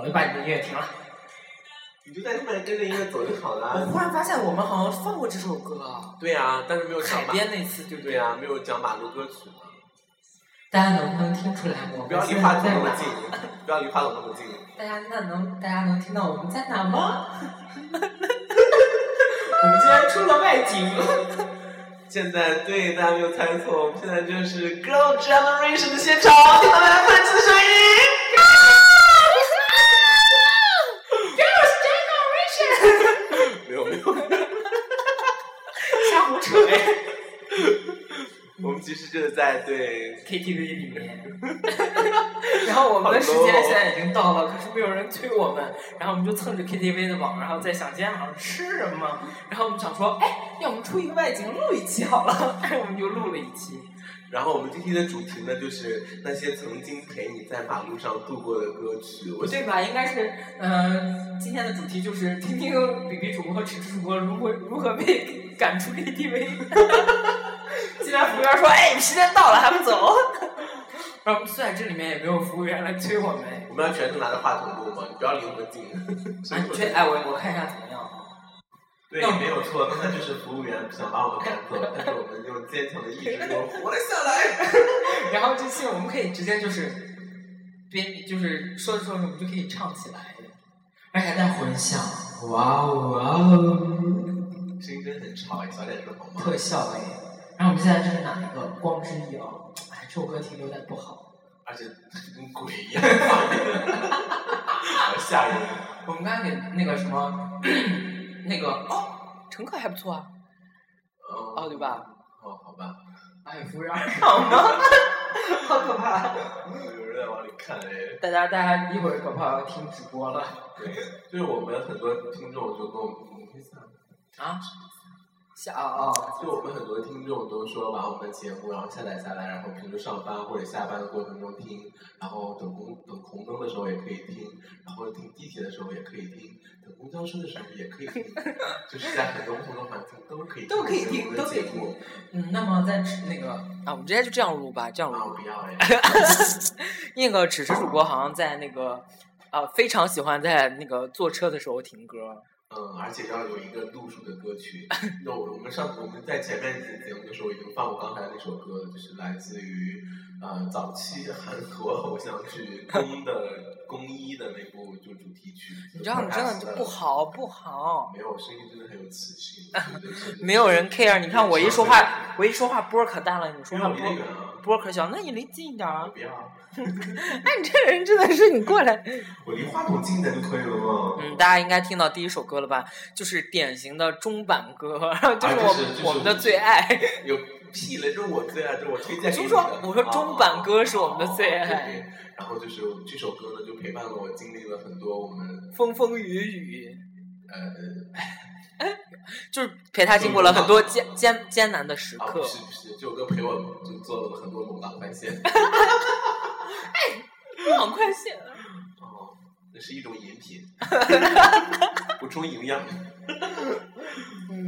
好了，把你的音乐停了。你就在后面跟着音乐走就好了我。忽然发现我们好像放过这首歌，对呀、但是没有讲海。边那次，对不对呀、没有讲马路歌曲嘛。大家能不能听出来我们不要离话筒那么近？不要离话筒那么近。大家那能大家能听到我们在哪吗？我们竟然出了外景。现在对大家没有猜错，我们现在就是 Girl Generation 的现场，听到大家喷气的声音。没有没有，瞎胡扯哎我们其实就是在对 KTV 里面，然后我们的时间现在已经到了，可是没有人催我们，然后我们就蹭着 KTV 的网，然后在想今天晚上吃什么，然后我们想说，哎，要我们出一个外景录一期好了，哎，我们就录了一期。然后我们今天的主题呢，就是那些曾经陪你在马路上度过的歌曲。我不对吧？应该是，嗯、今天的主题就是听听比比主播和迟迟主播如何如何被赶出 KTV。进来服务员说：“哎，时间到了还不走？”然后虽然这里面也没有服务员来催我们，我们要全程拿着话筒录嘛，你不要离我们近。啊，你确哎，我我看一下怎么样？对，没有错，刚才就是服务员想把我们赶走，但是我们用坚强的意志又活了下来。然后这次我们可以直接就是边就是说着说着我们就可以唱起来，而且还带混响，哇哦哇哦，声音真的很吵，小点声好吗？特效哎。然后我们现在这是哪一个？光之翼啊，哎，这首歌听着有点不好。而且跟鬼一样，好 吓人。我们刚才给那个什么那个哦，乘客还不错啊，哦哦对？吧？哦，好吧。哎，服务员好吗？好可怕！有人在往里看哎。大家大家一会儿可不好要听直播了对，就是我们很多听众就跟我们，你可以散啊！下哦哦，就我们很多听众都说把我们的节目然后下载下来，然后平时上班或者下班的过程中听，然后等红等红灯的时候也可以听，然后听地铁的时候也可以听，等公交车的时候也可以听，就是在很多不同的环境都可以都可以听都可以听。嗯，那么在那个啊，我们直接就这样录吧，这样啊，我不要哎。那个只是主播好像在那个啊非常喜欢在那个坐车的时候听歌。嗯，而且要有一个路数的歌曲。那我我们上我们在前面几期节目的时候已经放过刚才那首歌了，就是来自于呃早期韩国偶像剧《宫》的宫一的那部就主题曲。你知道你真的就不。好不好，没有，声音真的很有磁性。没有人 care。你看我一说话，我一说话波可大了，你说因为我离得话波儿远啊，波儿可小，那你离近一点啊我。不要啊，哎，你这人真的是你过来。我离话筒近一点就可以了嘛。嗯，大家应该听到第一首歌了吧？就是典型的中版歌，就是我、啊就是就是我们的最爱。有屁了，这是我最爱，这是我推荐给就你的。说我说中版歌是我们的最爱哦对对然后就是这首歌呢，就陪伴了我经历了很多我们风风雨雨，呃 就是陪他经过了很多艰艰艰难的时啊，刻不。是不是，这首歌陪我就做了很多猛犸快线。很快线，哦，那是一种饮品，补充营养。嗯，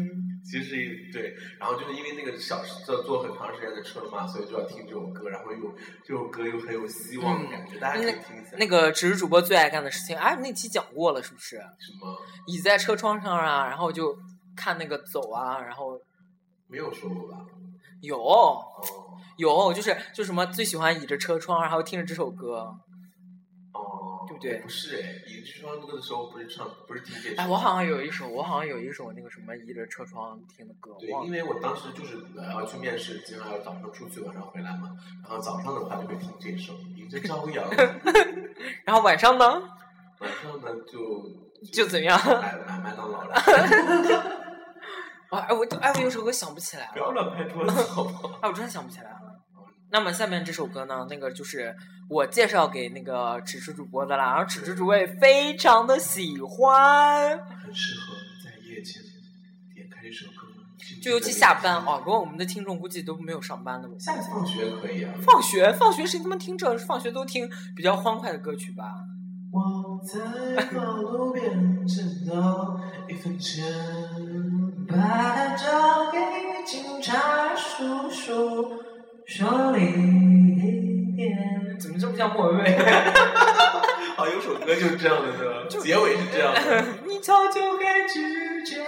其实是对，然后就是因为那个小时坐坐很长时间的车嘛，所以就要听这首歌，然后又这首歌又很有希望的感觉，大家可以听一下。那个只是主播最爱干的事情，哎，那期讲过了是不是？什么倚在车窗上啊，然后就看那个走啊，然后没有说过吧？有哦，有，就是就什么最喜欢倚着车窗，然后听着这首歌。哦，对不对不是哎，倚着车窗歌的时候不是唱，不是听这首。哎，我好像有一首，我好像有一首那个什么倚着车窗听的歌，对，因为我当时就是呃要去面试，经常要早上出去，晚上回来嘛。然后早上的话就会听这首《迎着朝阳》，然后晚上呢，晚上呢就 就怎样？买买麦当劳了。啊，哎，我哎，我有首歌想不起来了，不要乱拍桌子好不好？哎，我真的想不起来了。那么下面这首歌呢，那个就是我介绍给那个迟迟主播的啦，然后迟迟主播也非常的喜欢，很适合在夜间点开这首歌，就尤其下班哦，如果我们的听众估计都没有上班的，下次放学可以啊。放学放学谁他妈听这？放学都听比较欢快的歌曲吧。我在马路边捡到一分钱，把它交给警察叔叔手里一点。怎么这么像莫文蔚？好，有首歌就是这样的呢，结尾是这样的，你早就该拒绝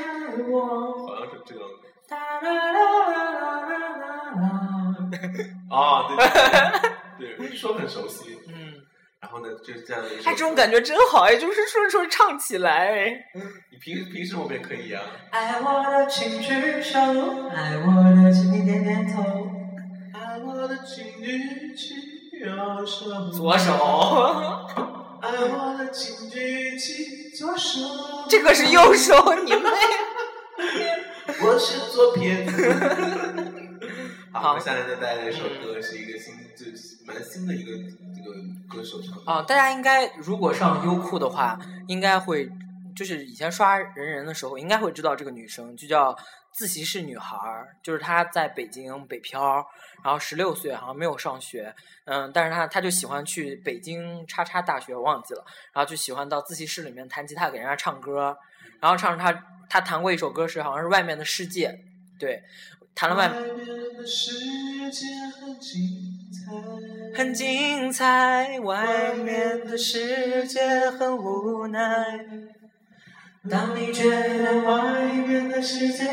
我。好像是这样的。哒啦啦啦啦啦啦。啊，对对对，对，说很熟悉。嗯，然后呢，就是这样的一首。哎，这种感觉真好哎，就是顺顺唱起来。你平平时我们也可以啊、爱我的请举手，爱我的请你点点头。左手，爱我的请举起左手。这个是右手，你妹！我是左撇子。好，好我们下来再带来一首歌，是一个新，就是蛮新的一个这个歌手唱的。啊，大家应该如果上优酷的话，应该会就是以前刷人人的时候，应该会知道这个女生，就叫自习室女孩儿，就是她在北京北漂，然后十六岁好像没有上学，嗯，但是她她就喜欢去北京叉叉大学，我忘记了，然后就喜欢到自习室里面弹吉他给人家唱歌，然后唱着她她弹过一首歌是好像是外面的世界，对，弹了外面的世界很精彩，很精彩，外面的世界很无奈。当你觉得外面的世界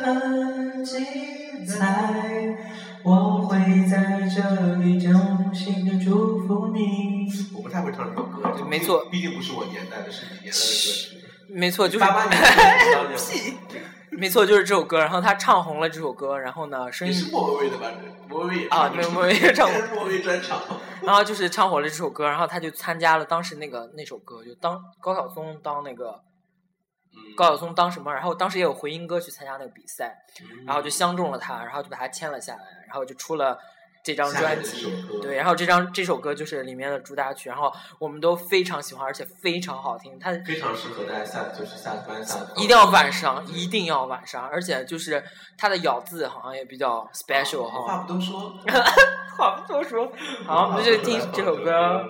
很精彩，我会在这里衷心的祝福你。我不太会唱这首歌，这没错毕竟不是我年代的，是你年代的歌。没错，就是八八年的，屁，没错，就是这首歌。然后他唱红了这首歌，然后呢，声音也是莫文蔚的吧？莫文蔚啊，没有莫文蔚唱过。莫文蔚专场。然后就是唱火了这首歌，然后他就参加了当时那个那首歌，就当高晓松当那个嗯高晓松当什么，然后当时也有回音哥去参加那个比赛，然后就相中了他，然后就把他签了下来，然后就出了这张专辑。对，然后这张这首歌就是里面的主打曲，然后我们都非常喜欢，而且非常好听。它非常适合大家下就是下班下一定要晚上，一定要晚上，而且就是它的咬字好像也比较 special 哈话。不多说，话不多说，好，我们就听这首歌。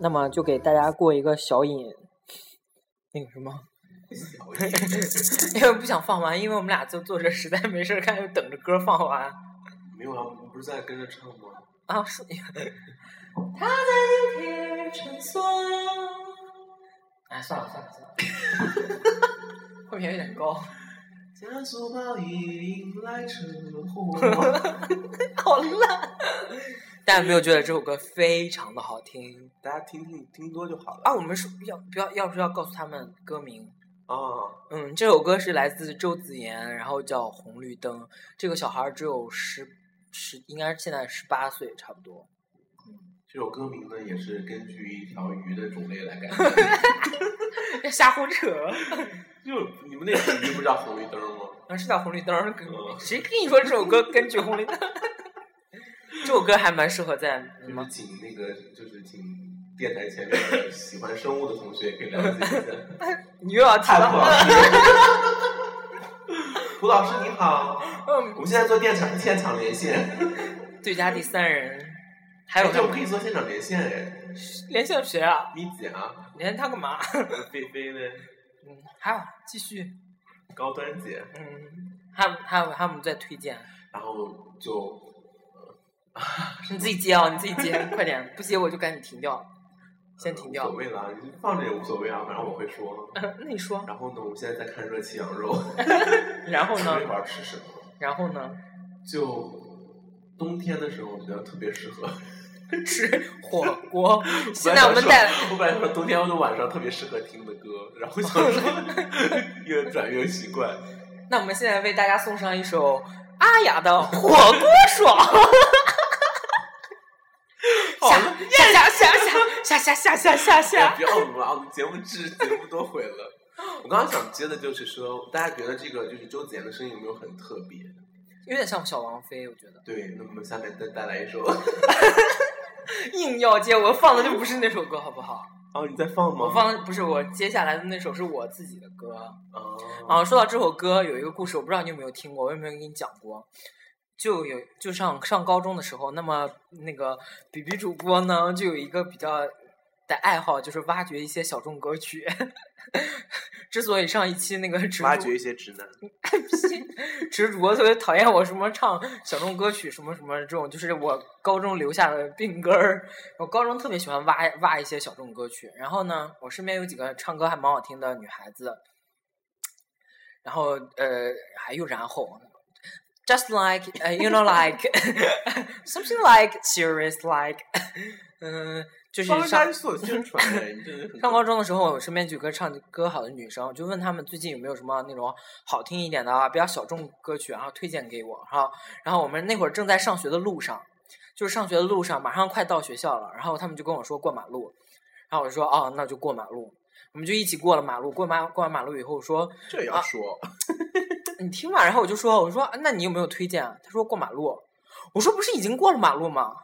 那么就给大家过一个小瘾，那个什么，因 为不想放完，因为我们俩就坐着，实在没事儿干，就等着歌放完。没有啊，我们不是在跟着唱吗？啊，是。他在地铁穿梭。哎，算了算了算了，后面有点高，加速跑迎来车祸。好烂。大家有没有觉得这首歌非常的好听大家听听听多就好了。啊？我们是要不要要不要告诉他们歌名？啊，嗯，这首歌是来自周子妍，然后叫《红绿灯》。这个小孩儿只有十十，应该现在十八岁差不多。这首歌名呢也是根据一条鱼的种类来改的。瞎胡扯，就你们那条鱼不叫红绿灯吗？啊，是叫红绿灯谁跟你说这首歌根据红绿灯？这首歌还蛮适合在什么？请那个，就是请电台前面的喜欢生物的同学可以了解一下。你又要提太了？师，胡老师你好，我嗯，们现在做电场现场连线，最佳第三人，还有哎这我们可以做现场连线哎，连线谁啊？咪姐啊，连他干嘛？菲菲呢，嗯，还有继续，高端姐，嗯，还有还有还有我们在推荐，然后就 你自己接啊，你自己接，快点，不接我就赶紧停掉，先停掉无所。谓啦，你就放着也无所谓啊，反正我会说。那你说，然后呢，我们现在在看热气羊肉 然后呢一？会儿吃什么？然后呢？就冬天的时候，我觉得特别适合。吃火锅。现在我们带，我本来说冬天的晚上特别适合听的歌，然后想说越转越奇怪。那我们现在为大家送上一首阿雅的《火锅爽》。下下下下下下下下下不要了嘛，我们节目质节目都毁了。我刚刚想接的就是说，大家觉得这个就是周子妍的声音有没有很特别？有点像小王菲，我觉得。对，那我们下面再带来一首。硬要接，我放的就不是那首歌，好不好？哦，你在放吗？我放不是我接下来的那首是我自己的歌。哦。啊，说到这首歌，有一个故事，我不知道你有没有听过，我有没有跟你讲过？就有就上上高中的时候，那么那个比比主播呢，就有一个比较的爱好，就是挖掘一些小众歌曲。之所以上一期那个挖掘一些直男。直主播特别讨厌我什么唱小众歌曲什么什么这种，就是我高中留下的病根儿。我高中特别喜欢挖挖一些小众歌曲，然后呢，我身边有几个唱歌还蛮好听的女孩子，然后呃还有然后，just like 呃、you know like something like serious like，嗯、就是上上高中的时候，我身边几个唱歌好的女生，我就问她们最近有没有什么那种好听一点的啊，比较小众歌曲，然后推荐给我。哈，然后我们那会儿正在上学的路上，就是上学的路上，马上快到学校了。然后他们就跟我说过马路，然后我就说哦，那就过马路。我们就一起过了马路，过马过完马路以后我说这也要说。你听嘛，然后我就说我说啊那你有没有推荐啊？他说过马路，我说不是已经过了马路吗？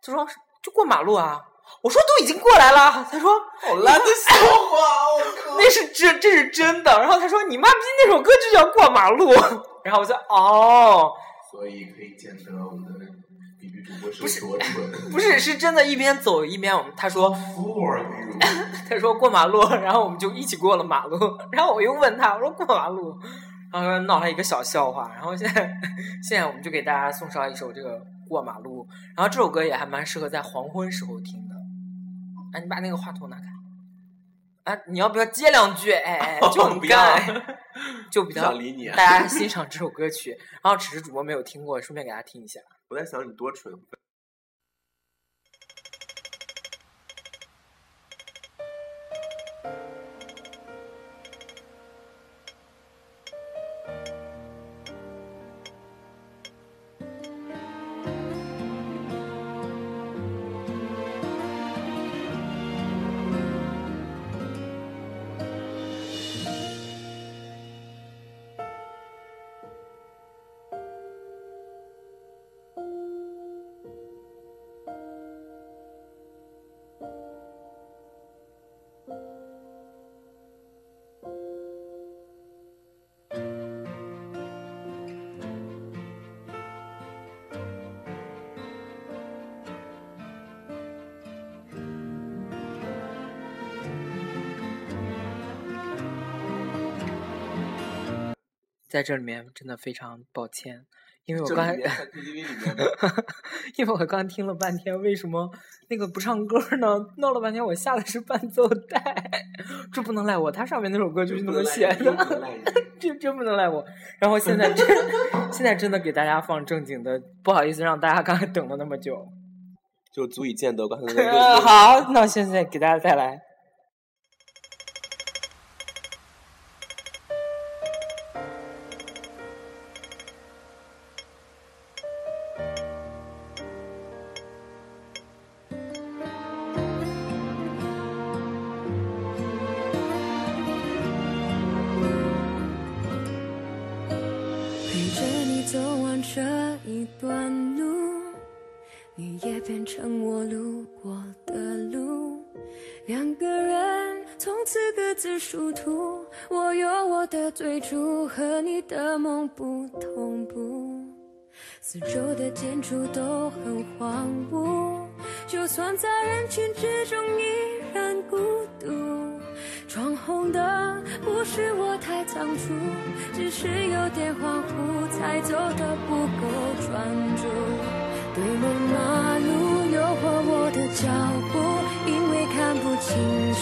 他说就过马路啊。我说都已经过来了，他说好烂的笑话，我靠！那是真，这是真的。然后他说：“你妈逼那首歌就叫过马路。”然后我就哦，所以可以见得我们的 B B 主播是多蠢。不是，是真的，一边走一边我们他说 For you，他说过马路，然后我们就一起过了马路。然后我又问他，我说过马路，然后闹了一个小笑话。然后现在现在我们就给大家送上一首这个过马路，然后这首歌也还蛮适合在黄昏时候听的。哎，你把那个话筒拿开。哎，你要不要接两句？哎哎，就很不要干，就比较想理你。大家欣赏这首歌曲，然后只是主播没有听过，顺便给大家听一下。我在想你多蠢。在这里面真的非常抱歉，因为我刚才 因为我刚听了半天，为什么那个不唱歌呢？闹了半天，我下的是伴奏带，这不能赖我，它上面那首歌就是那么写的，这真不能赖我。然后现在真 现在真的给大家放正经的，不好意思让大家刚才等了那么久。就足以见得刚才那呃个 好，那现在给大家带来。成我路过的路。两个人从此各自殊途，我有我的追逐，和你的梦不同步。四周的建筑都很荒芜，就算在人群之中依然孤独。闯红灯不是我太仓促，只是有点恍惚，才走得不够专注。对面马路脚步，因为看不清楚，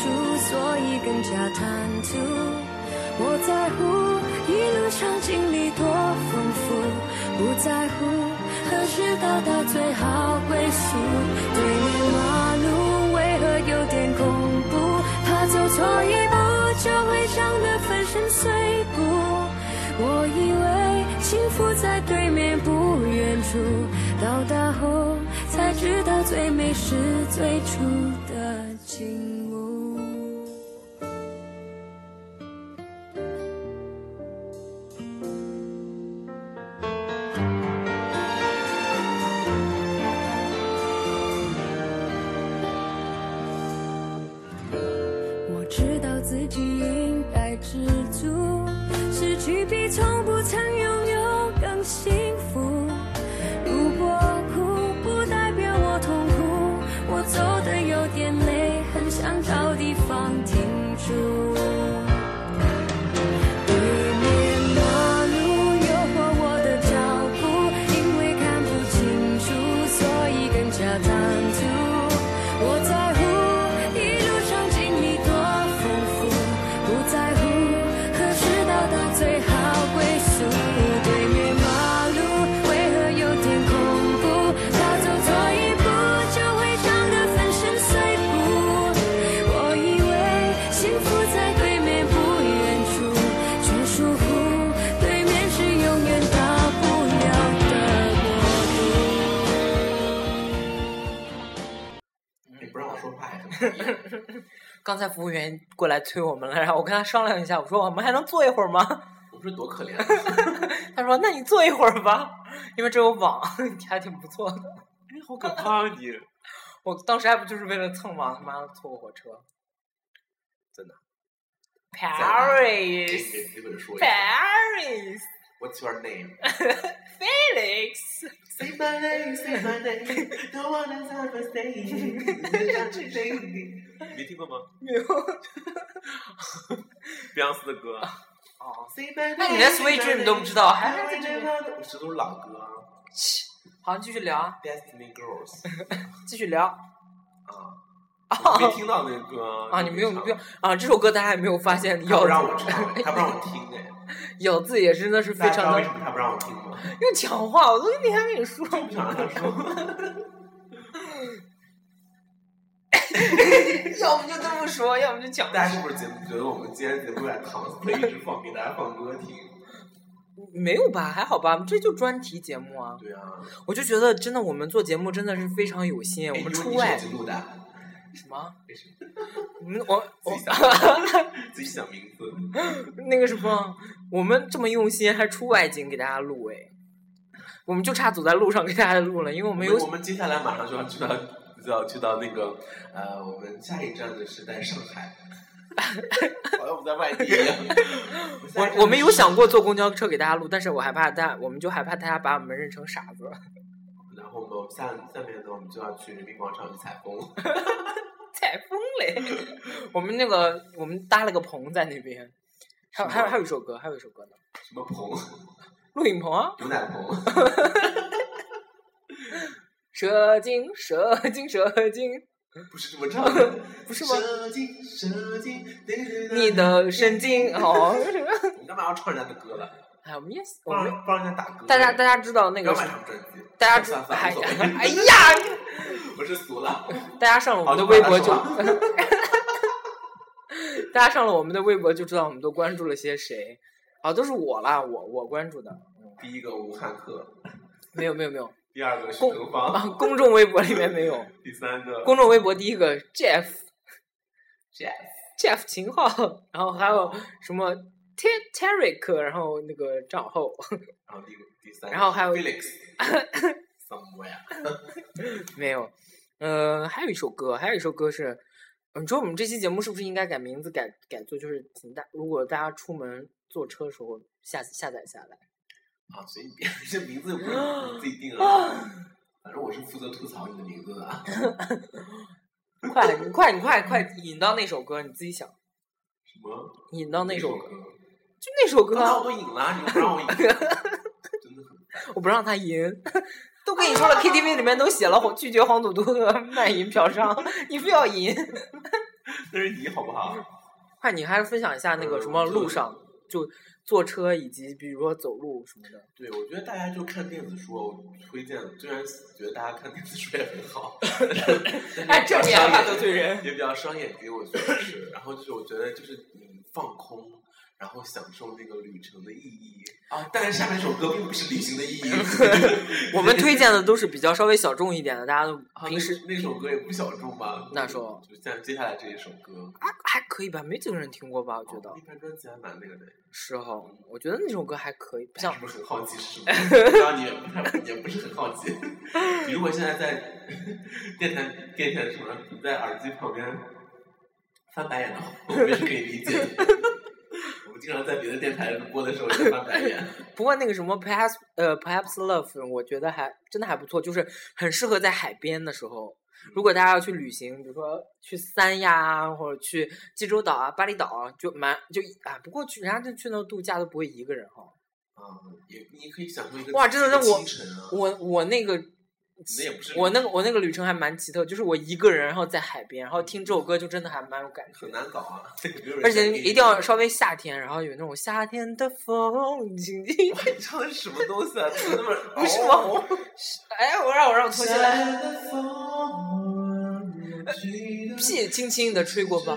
所以更加贪图。我在乎一路上经历多丰富，不在乎何时到达最好归宿。对面马路为何有点恐怖？怕走错一步就会长得粉身碎骨。我以为幸福在对面不远处，到达后才知道最美是最初刚才服务员过来催我们了，然后我跟他商量一下，我说我们还能坐一会儿吗？我说多可怜，他说那你坐一会儿吧，因为这有网，还挺不错的。好可怕你！我当时还不就是为了蹭网，他妈的错过火车。真的 Paris。Paris What's your name? Say my name, say my name. No one else ever say. 没听过吗？没有碧昂斯的歌。哦那你连 Sweet Dream 都不知道，还还在这里？我这都是老歌啊。好，继续聊啊，Destiny Girls 继续聊啊，我没听到那个歌啊！你没有唱不要啊！这首歌大家也没有发现，他不咬让我唱，他不让我听哎。咬字也真的是非常的为什么他不让我听吗？又讲话，我都那天还跟你说，不想让他说。要不就这么说，要不就讲大家是不是觉得觉得我们今天节目有点搪塞，一直放给大家放歌听？没有吧？还好吧？这就专题节目啊！对啊，我就觉得真的，我们做节目真的是非常有心，我哎们出外什么？没事，我们我我自己想，自己想名字。那个什么，我们这么用心，还出外景给大家录哎，我们就差走在路上给大家录了，因为我们有我们接下来马上就要去到就要去到那个呃，我们下一站的是在上海，好像我们在外地一样。我我们有想过坐公交车给大家录，但是我害怕大，我们就害怕大家把我们认成傻子。我们下下面呢，我们就要去人民广场去采风。采风嘞！我们那个我们搭了个棚在那边，还有还有还有一首歌，还有一首歌呢，什么棚？录影棚啊，牛奶棚？蛇精蛇精蛇精，不是这么唱的，不是吗？蛇精蛇精，你的神经哦，你干嘛要唱人家的歌了？哎，我们也我帮们帮人家打歌。大家大家知道那那个是买张专辑，大家 知算算哎无所谓。哎呀，我是俗了。大家上了我们的微博就大家上了我们的微博就知道我们都关注了些谁，啊，都是我啦，我我关注的，嗯。第一个吴汉客，没有没有没有，第二个是公啊，公众微博里面没有，第三个。公众微博第一个 Jeff Jeff，Jeff 秦昊，然后还有什么 T Tarek，然后那个账号，然后第第三个是 Felix，然后还有 somewhere，没有，呃，还有一首歌，还有一首歌是，嗯你说我们这期节目是不是应该改名字改改做，就是请大如果大家出门坐车的时候下下载下来。啊，随便，这名字不是你自己定啊。反正我是负责吐槽你的名字的啊。快，你快，你快快引到那首歌，你自己想，什么？引到那首首歌，就那首歌那，我都引了，你不让我引，真的很我不让他赢。都跟你说了，KTV 里面都写了拒绝黄赌毒和卖淫嫖娼，你非要赢。那是你好不好？快，你还是分享一下那个什么路上就坐车以及比如说走路什么的。对，我觉得大家就看电子书，我推荐。虽然觉得大家看电子书也很好，哎，正面怕商业得罪人。也比较商业给我觉得是。然后就是我觉得就是你放空，然后享受那个旅程的意义啊。但是下面一首歌并不是旅行的意义。我们推荐的都是比较稍微小众一点的，大家都啊平时那那首歌也不小众吧？那首就像接下来这一首歌，还还可以吧，没几个人听过吧？我觉得哦那盘专辑还蛮那个的。是哈，我觉得那首歌还可以，不像是不是很好奇是什么？我知道你也不太也不是很好奇。你如果现在在电台电台什么，你在耳机旁边翻白眼的话，我们也是可以理解的。我经常在别的电台播的时候也在翻白眼。不过那个什么 perhaps 呃 perhaps love，我觉得还真的还不错，就是很适合在海边的时候。如果大家要去旅行，比如说去三亚啊，或者去济州岛啊、巴厘岛啊，就蛮就啊。不过去人家就去那度假都不会一个人哈。啊，也你可以享受一个哇真的让我我我那个那也不是我那个我那个旅程还蛮奇特，就是我一个人，然后在海边，然后听这首歌，就真的还蛮有感觉很。难搞啊，而且一定要稍微夏天，然后有那种夏天的风轻轻。你唱的是什么东西啊？怎么那么 不是吗哦哎，我让我让我脱下来，屁轻轻的吹过吧，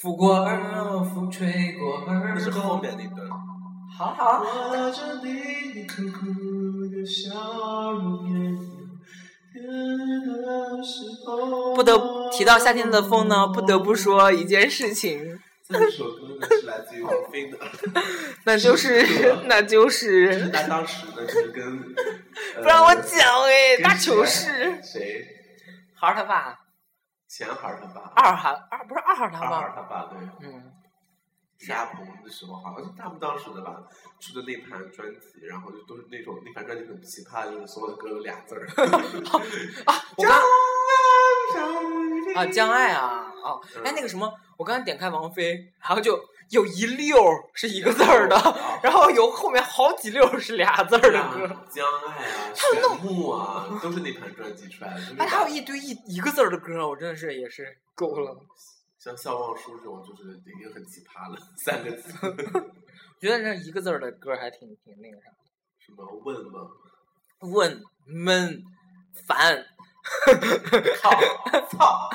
拂过耳风吹过耳那是后，面那段。好好。不得提到夏天的风呢，不得不说一件事情，这首歌呢是来自于王菲的，那就是 那就就是是，他当时呢就是跟，呃不让我讲哎，跟大糗谁事。谁？孩儿他爸，前孩儿他爸，二孩二不是二孩他爸。二孩儿，他爸对，嗯，亚鹏的时候好像是他们当时的吧，出的那盘专辑，然后就都是那种那盘专辑很奇葩，就是所有的歌有俩字儿，我刚啊江爱啊哦，哎那个什么，我刚刚点开王菲，然后就有一溜儿是一个字儿的，啊 然后有后面好几溜儿是俩字儿的歌。江爱啊，玄木啊，都是那盘专辑出来的。就是哎，还有一堆一一个字儿的歌，我真的是也是够了。像笑忘书这种，就是已经很奇葩了，三个字，觉得这一个字儿的歌还挺挺那个啥。什么问吗？问闷烦，操！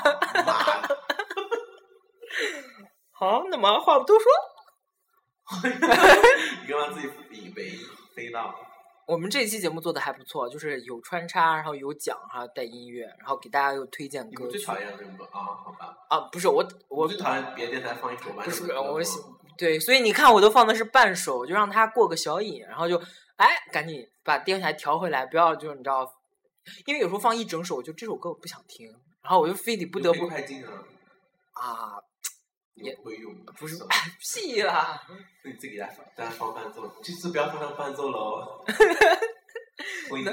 好，那么话不多说，你干嘛自己以为飞到？我们这期节目做的还不错，就是有穿插，然后有讲，还有带音乐，然后给大家又推荐歌曲最讨厌什么啊？好吧，啊，不是我我我最讨厌别的电台放一首完不是我喜对，所以你看我都放的是半首，就让他过个小瘾，然后就哎赶紧把电台调回来，不要就是你知道，因为有时候放一整首，就这首歌我不想听，然后我就非得不得不啊，啊，你又不会用，不是 屁啦，那你自己来大家放大家放伴奏，这次不要放上伴奏喽。我已经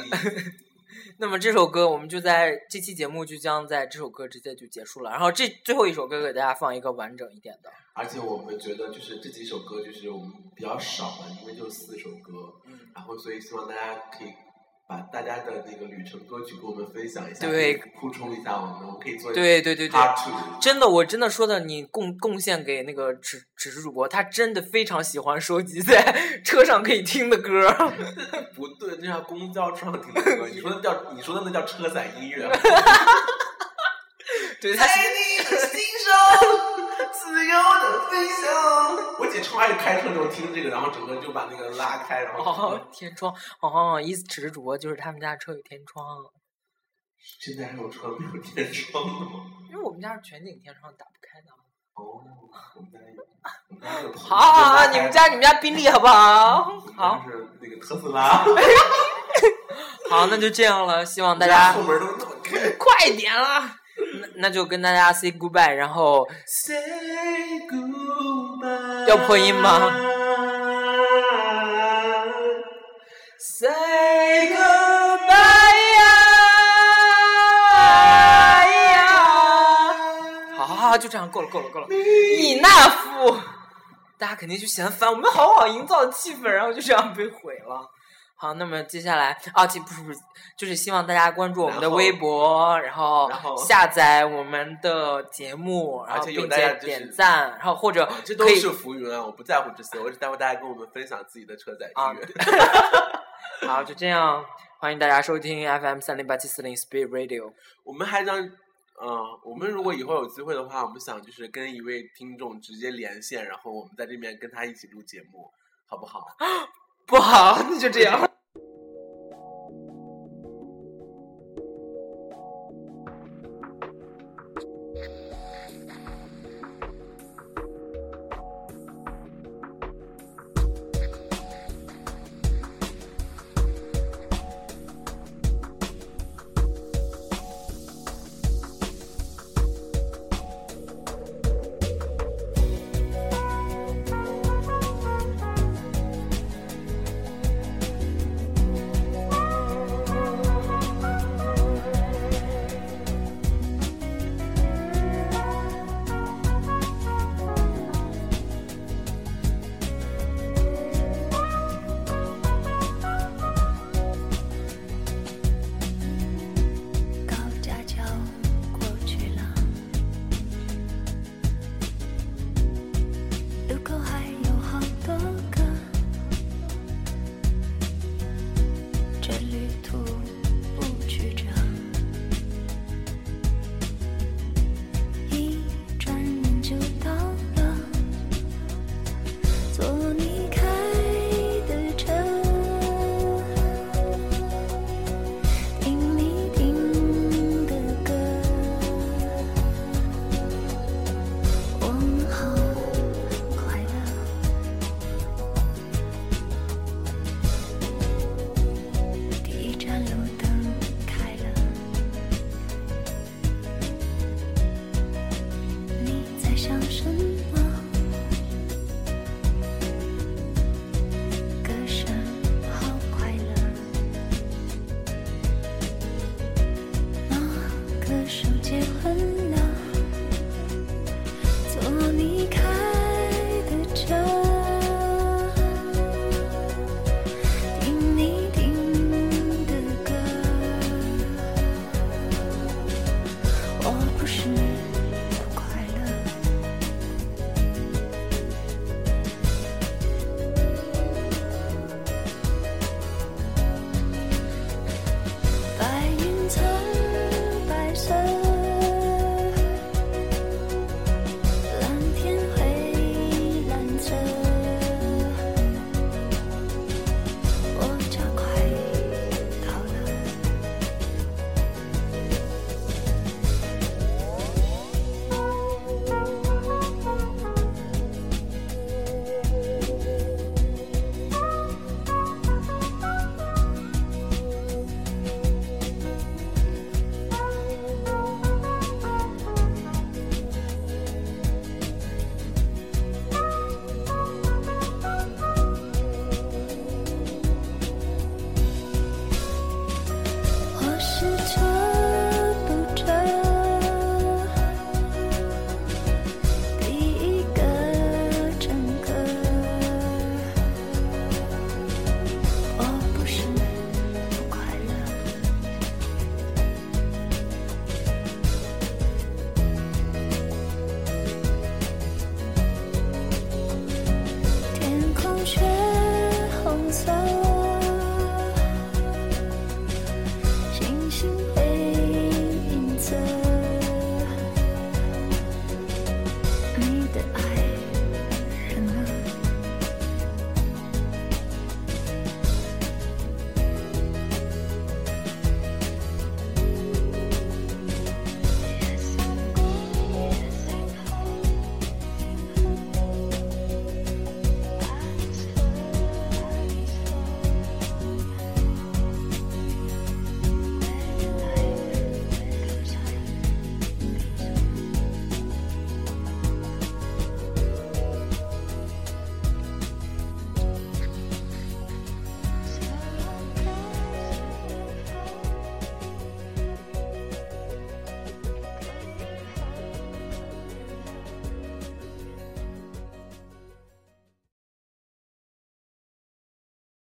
那么这首歌我们就在这期节目就将在这首歌直接就结束了。然后这最后一首歌给大家放一个完整一点的。而且我们觉得就是这几首歌就是我们比较少嘛，因为就四首歌，嗯，然后所以希望大家可以把大家的那个旅程歌曲给我们分享一下，对可以补充一下我们，我们可以做对对对对，真的，我真的说的，你贡贡献给那个只只是主播，他真的非常喜欢收集在车上可以听的歌。不对，那叫公交车上听的歌，你说的叫你说的那叫车载音乐。对，他喜你的心上，自由的飞翔。我姐超爱开车的时候听这个，然后整个就把那个拉开，然后哦，天窗哦，意思只是主播就是他们家车有天窗，现在还有车没有天窗的吗？因为我们家是全景天窗，打不开的。哦，我们家有，我们家有。好好好，你们家你们家宾利好不好？好，是那个特斯拉，好，那就这样了，希望大家后门都那么开。快点啦。那就跟大家 say goodbye，然后 Say goodbye。要破音吗？Say goodbye 呀！好好好，就这样，够了，够了，够了。你那副，大家肯定就嫌烦。我们好好营造气氛，然后就这样被毁了。好，那么接下来啊，其不是不是，就是希望大家关注我们的微博，然后然后下载我们的节目，然后并且点赞，然后或者这都是浮云啊，我不在乎这些，我只在乎大家跟我们分享自己的车载啊音乐。好，就这样，欢迎大家收听 FM 三零八七四零 Speed Radio。我们还将，嗯、我们如果以后有机会的话，我们想就是跟一位听众直接连线，然后我们在这边跟他一起录节目，好不好？不好，那就这样。